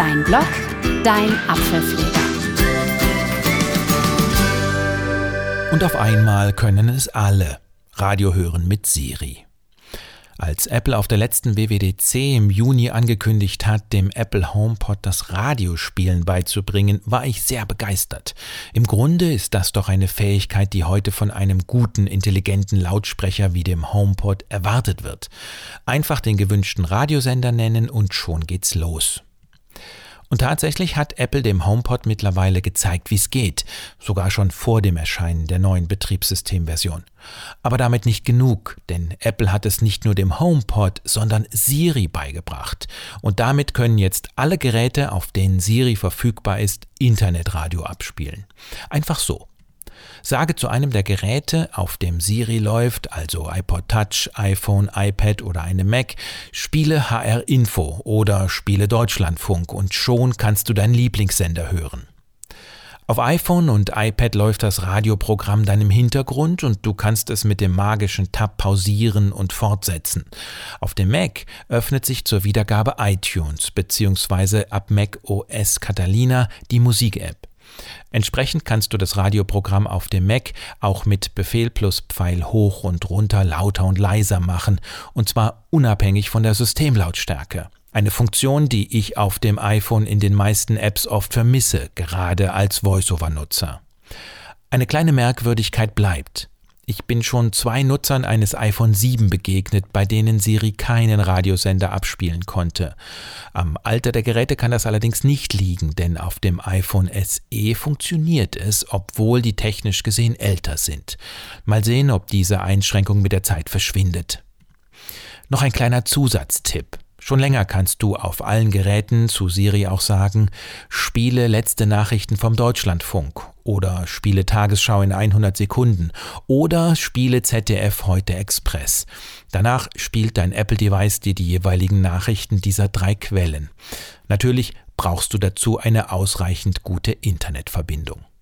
Dein Blog, dein Apfelpfleger. Und auf einmal können es alle. Radio hören mit Siri. Als Apple auf der letzten WWDC im Juni angekündigt hat, dem Apple HomePod das Radiospielen beizubringen, war ich sehr begeistert. Im Grunde ist das doch eine Fähigkeit, die heute von einem guten, intelligenten Lautsprecher wie dem HomePod erwartet wird. Einfach den gewünschten Radiosender nennen und schon geht's los. Und tatsächlich hat Apple dem HomePod mittlerweile gezeigt, wie es geht, sogar schon vor dem Erscheinen der neuen Betriebssystemversion. Aber damit nicht genug, denn Apple hat es nicht nur dem HomePod, sondern Siri beigebracht. Und damit können jetzt alle Geräte, auf denen Siri verfügbar ist, Internetradio abspielen. Einfach so. Sage zu einem der Geräte, auf dem Siri läuft, also iPod Touch, iPhone, iPad oder eine Mac, spiele HR Info oder spiele Deutschlandfunk und schon kannst du deinen Lieblingssender hören. Auf iPhone und iPad läuft das Radioprogramm dann im Hintergrund und du kannst es mit dem magischen Tab pausieren und fortsetzen. Auf dem Mac öffnet sich zur Wiedergabe iTunes bzw. ab Mac OS Catalina die Musik-App. Entsprechend kannst du das Radioprogramm auf dem Mac auch mit Befehl plus Pfeil hoch und runter lauter und leiser machen, und zwar unabhängig von der Systemlautstärke. Eine Funktion, die ich auf dem iPhone in den meisten Apps oft vermisse, gerade als Voiceover-Nutzer. Eine kleine Merkwürdigkeit bleibt. Ich bin schon zwei Nutzern eines iPhone 7 begegnet, bei denen Siri keinen Radiosender abspielen konnte. Am Alter der Geräte kann das allerdings nicht liegen, denn auf dem iPhone SE funktioniert es, obwohl die technisch gesehen älter sind. Mal sehen, ob diese Einschränkung mit der Zeit verschwindet. Noch ein kleiner Zusatztipp. Schon länger kannst du auf allen Geräten zu Siri auch sagen, spiele letzte Nachrichten vom Deutschlandfunk oder spiele Tagesschau in 100 Sekunden oder spiele ZDF heute Express. Danach spielt dein Apple-Device dir die jeweiligen Nachrichten dieser drei Quellen. Natürlich brauchst du dazu eine ausreichend gute Internetverbindung.